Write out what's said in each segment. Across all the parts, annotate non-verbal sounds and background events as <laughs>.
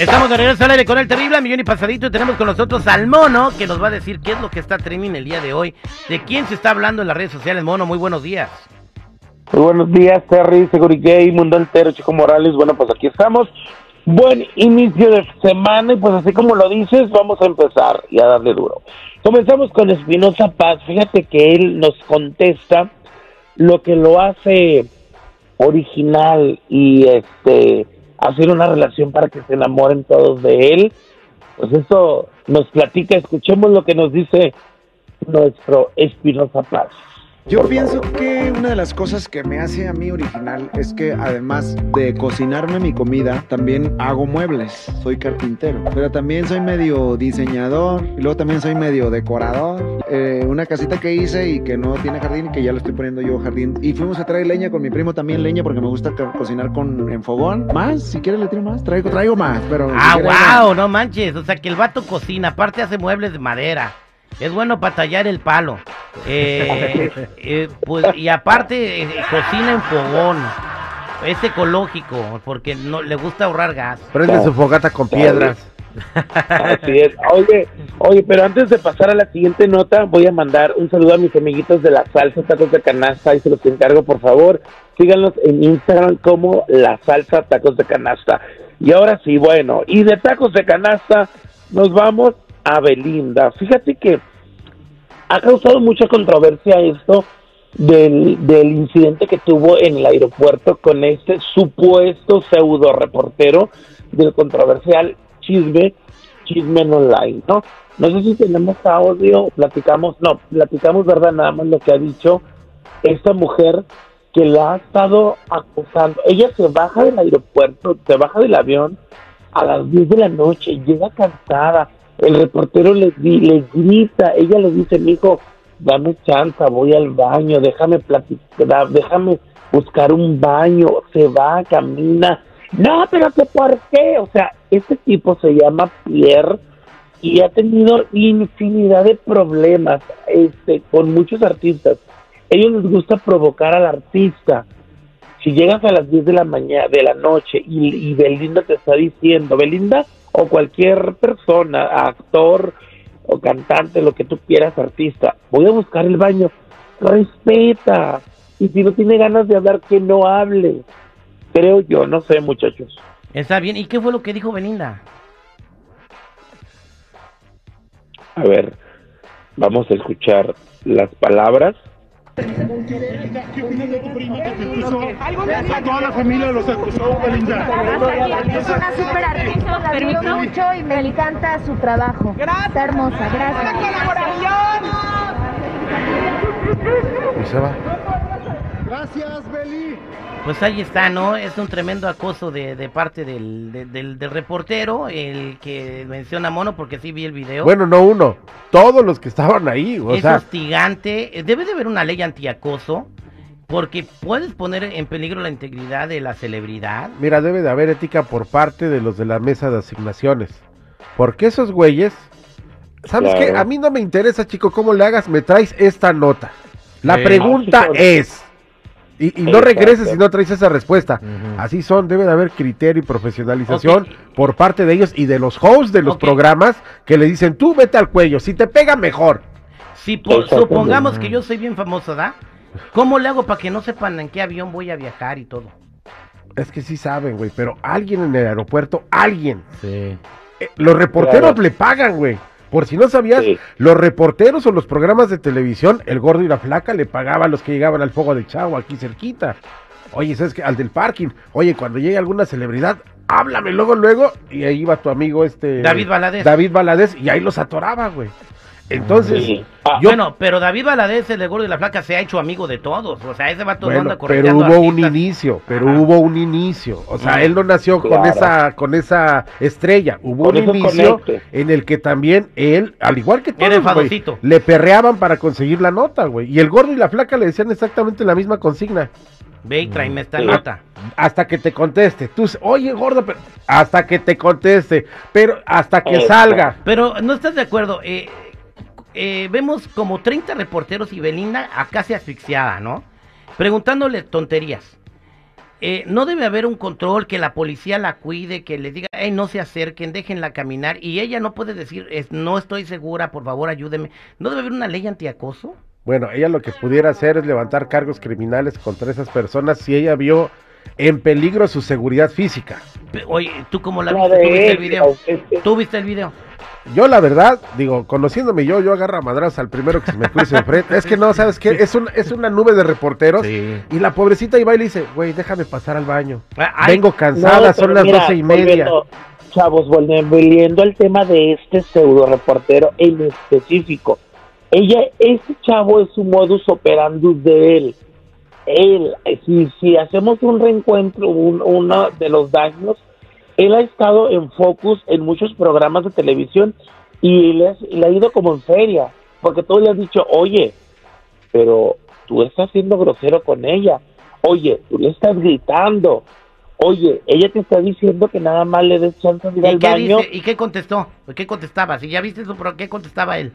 Estamos de regreso al con el terrible millón y pasadito y tenemos con nosotros al mono que nos va a decir qué es lo que está trending el día de hoy. ¿De quién se está hablando en las redes sociales, mono? Muy buenos días. Muy buenos días, Terry, Segurigay, Mundo Entero, Chico Morales. Bueno, pues aquí estamos. Buen inicio de semana y pues así como lo dices, vamos a empezar y a darle duro. Comenzamos con Espinosa Paz. Fíjate que él nos contesta lo que lo hace original y este hacer una relación para que se enamoren todos de él. Pues eso nos platica, escuchemos lo que nos dice nuestro Espinosa Paz. Yo pienso que una de las cosas que me hace a mí original es que además de cocinarme mi comida, también hago muebles, soy carpintero, pero también soy medio diseñador y luego también soy medio decorador. Eh, una casita que hice y que no tiene jardín y que ya lo estoy poniendo yo jardín. Y fuimos a traer leña con mi primo también leña porque me gusta cocinar con en fogón. Más, si quieres le tiro más, traigo, traigo más, pero... Ah, wow, no manches, o sea que el vato cocina, aparte hace muebles de madera. Es bueno para tallar el palo. Eh, eh, pues, y aparte, eh, cocina en fogón. Es ecológico, porque no le gusta ahorrar gas. Prende su fogata con piedras. Así es. Oye, oye, pero antes de pasar a la siguiente nota, voy a mandar un saludo a mis amiguitos de la salsa tacos de canasta y se los encargo, por favor. Síganlos en Instagram como la salsa tacos de canasta. Y ahora sí, bueno, y de tacos de canasta nos vamos a Belinda. Fíjate que ha causado mucha controversia esto del, del incidente que tuvo en el aeropuerto con este supuesto pseudo reportero del controversial chisme, chisme online, ¿no? No sé si tenemos audio, platicamos, no, platicamos, ¿verdad? Nada más lo que ha dicho esta mujer que la ha estado acusando. Ella se baja del aeropuerto, se baja del avión a las 10 de la noche, llega cansada, el reportero le, le grita, ella le dice, mi hijo, dame chance, voy al baño, déjame platicar, déjame buscar un baño, se va, camina, no, pero que por qué, o sea, este tipo se llama Pierre y ha tenido infinidad de problemas este, con muchos artistas. Ellos les gusta provocar al artista. Si llegas a las 10 de la mañana, de la noche, y Belinda te está diciendo, Belinda o cualquier persona, actor o cantante, lo que tú quieras, artista, voy a buscar el baño, respeta. Y si no tiene ganas de hablar, que no hable. Creo yo, no sé, muchachos. Está bien. ¿Y qué fue lo que dijo Belinda? A ver, vamos a escuchar las palabras ¿Qué opinas de tu prima que te acusó? A toda la familia los acusó, Belinda. Es una super artista, la admiro mucho y me encanta su trabajo. Está hermosa, gracias. Y se va. Gracias, Beli. Pues ahí está, ¿no? Es un tremendo acoso de, de parte del, de- del, del reportero, el que menciona a Mono, porque sí vi el video. Bueno, no uno, todos los que estaban ahí, o es sea, hostigante. Eh, Debe de haber una ley antiacoso, porque puedes poner en peligro la integridad de la celebridad. mira, debe de haber ética por parte de los de la mesa de asignaciones. Porque esos güeyes, ¿sabes Claro. qué? A mí no me interesa, chico, cómo le hagas, me traes esta nota. La Sí. pregunta es, y, y no regreses si no traes esa respuesta. Así son, debe de haber criterio y profesionalización por parte de ellos y de los hosts de los programas que le dicen, tú vete al cuello, si te pega mejor. Si supongamos que yo soy bien famoso, ¿da? ¿Cómo le hago para que no sepan en qué avión voy a viajar y todo? Es que sí saben, güey, pero alguien en el aeropuerto, alguien. Sí. Eh, los reporteros Claro. le pagan, güey. Por si no sabías, Sí. los reporteros o los programas de televisión, el gordo y la flaca le pagaban a los que llegaban al fuego de Chavo aquí cerquita. Oye, ¿sabes qué? Al del parking. Oye, cuando llegue alguna celebridad, háblame luego, luego. Y ahí iba tu amigo este. David Valadez. David Valadez, y ahí los atoraba, güey. Entonces, Sí. Ah, yo- Bueno, pero David Valadez, el de Gordo y la Flaca, se ha hecho amigo de todos. O sea, ese vato no Bueno, anda pero hubo un inicio, pero Ajá. hubo un inicio. O sea, Mm. él no nació con esa con esa estrella. Hubo Con un inicio en el que también él, al igual que todos, enfadocito. le perreaban para conseguir la nota, güey. Y el gordo y la flaca le decían exactamente la misma consigna. Ve y tráeme esta Sí. nota. Hasta que te conteste. Tú, oye, gordo, pero hasta que te conteste, pero hasta que salga. Pero no estás de acuerdo. Eh, eh, vemos como 30 reporteros y Belinda a casi asfixiada, ¿no? Preguntándole tonterías. eh, no debe haber un control, que la policía la cuide, que le diga, hey, no se acerquen, déjenla caminar. Y ella no puede decir, es, no estoy segura, por favor, ayúdeme. ¿No debe haber una ley antiacoso? Bueno, ella lo que pudiera hacer es levantar cargos criminales contra esas personas si ella vio en peligro su seguridad física. Oye, ¿tú cómo la La viste? ¿Tú viste el video? es que- ¿Tú viste el video? Yo la verdad, digo, conociéndome yo, yo agarro a madrazos al primero que se me cruce enfrente. <laughs> Es que no, ¿sabes qué? Es, un, es una nube de reporteros Sí. y la pobrecita iba y le dice, güey, déjame pasar al baño. Ah, ay, Vengo cansada, No, son las mira, doce y media. volviendo- chavos, volviendo al tema de este pseudo reportero en específico. Ella, este chavo es su modus operandus de él. Él, si, si hacemos un reencuentro, un- uno de los daños, él ha estado en focus en muchos programas de televisión y le, ha ido como en feria, porque todos le han dicho, oye, pero tú estás siendo grosero con ella, oye, tú le estás gritando, oye, ella te está diciendo que nada más le des chance de ir ¿Y al baño. dice? ¿Y qué contestó? ¿Qué contestaba? Si ya viste eso, pero ¿qué contestaba él?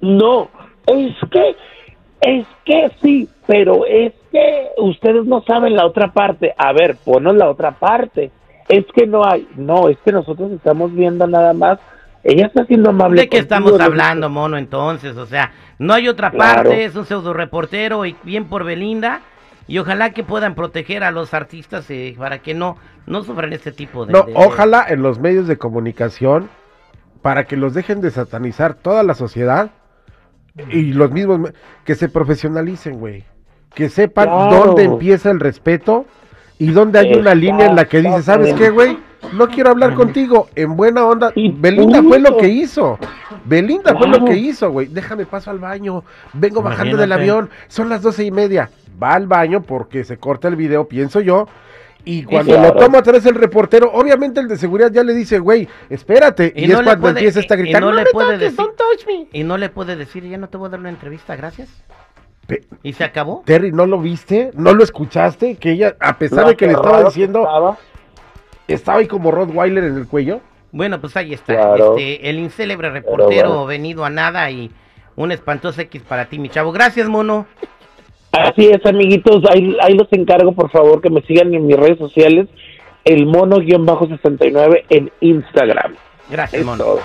No, es que, es que sí, pero es que ustedes no saben la otra parte. A ver, ponos la otra parte. Es que no hay, no, es que nosotros estamos viendo nada más. Ella está siendo amable. ¿De qué contigo, estamos ¿no? hablando, mono, entonces? O sea, no hay otra Claro. parte, es un pseudo reportero y bien por Belinda. Y ojalá que puedan proteger a los artistas eh, para que no, no sufran este tipo de... No, de- de- ojalá en los medios de comunicación, para que los dejen de satanizar toda la sociedad y los mismos, que se profesionalicen, güey. Que sepan Claro. dónde empieza el respeto y dónde hay una línea en la que dice, ¿sabes qué, güey? No quiero hablar contigo en buena onda. Belinda fue lo que hizo. Belinda fue lo que hizo, güey. Déjame paso al baño. Vengo bajando del avión. Son las doce y media. Va al baño porque se corta el video, pienso yo. Y cuando claro. lo toma atrás el reportero, obviamente el de seguridad ya le dice, güey, espérate. Y, es cuando puede- empieza esta a y- gritar, no no, le me puede toques, decir- don't touch me". Y no le puede decir, ya no te voy a dar una entrevista, gracias. ¿Y se acabó? Terry, ¿no lo viste? ¿No lo escuchaste? Que ella, a pesar de que le estaba diciendo, estaba. estaba ahí como Rottweiler en el cuello. Bueno, pues ahí está. Claro. Este, el incélebre reportero bueno. venido a nada y un espantoso X para ti, mi chavo. Gracias, mono. Así es, amiguitos, ahí, ahí los encargo, por favor, que me sigan en mis redes sociales, el mono-69 en Instagram. Gracias, Es mono. todo.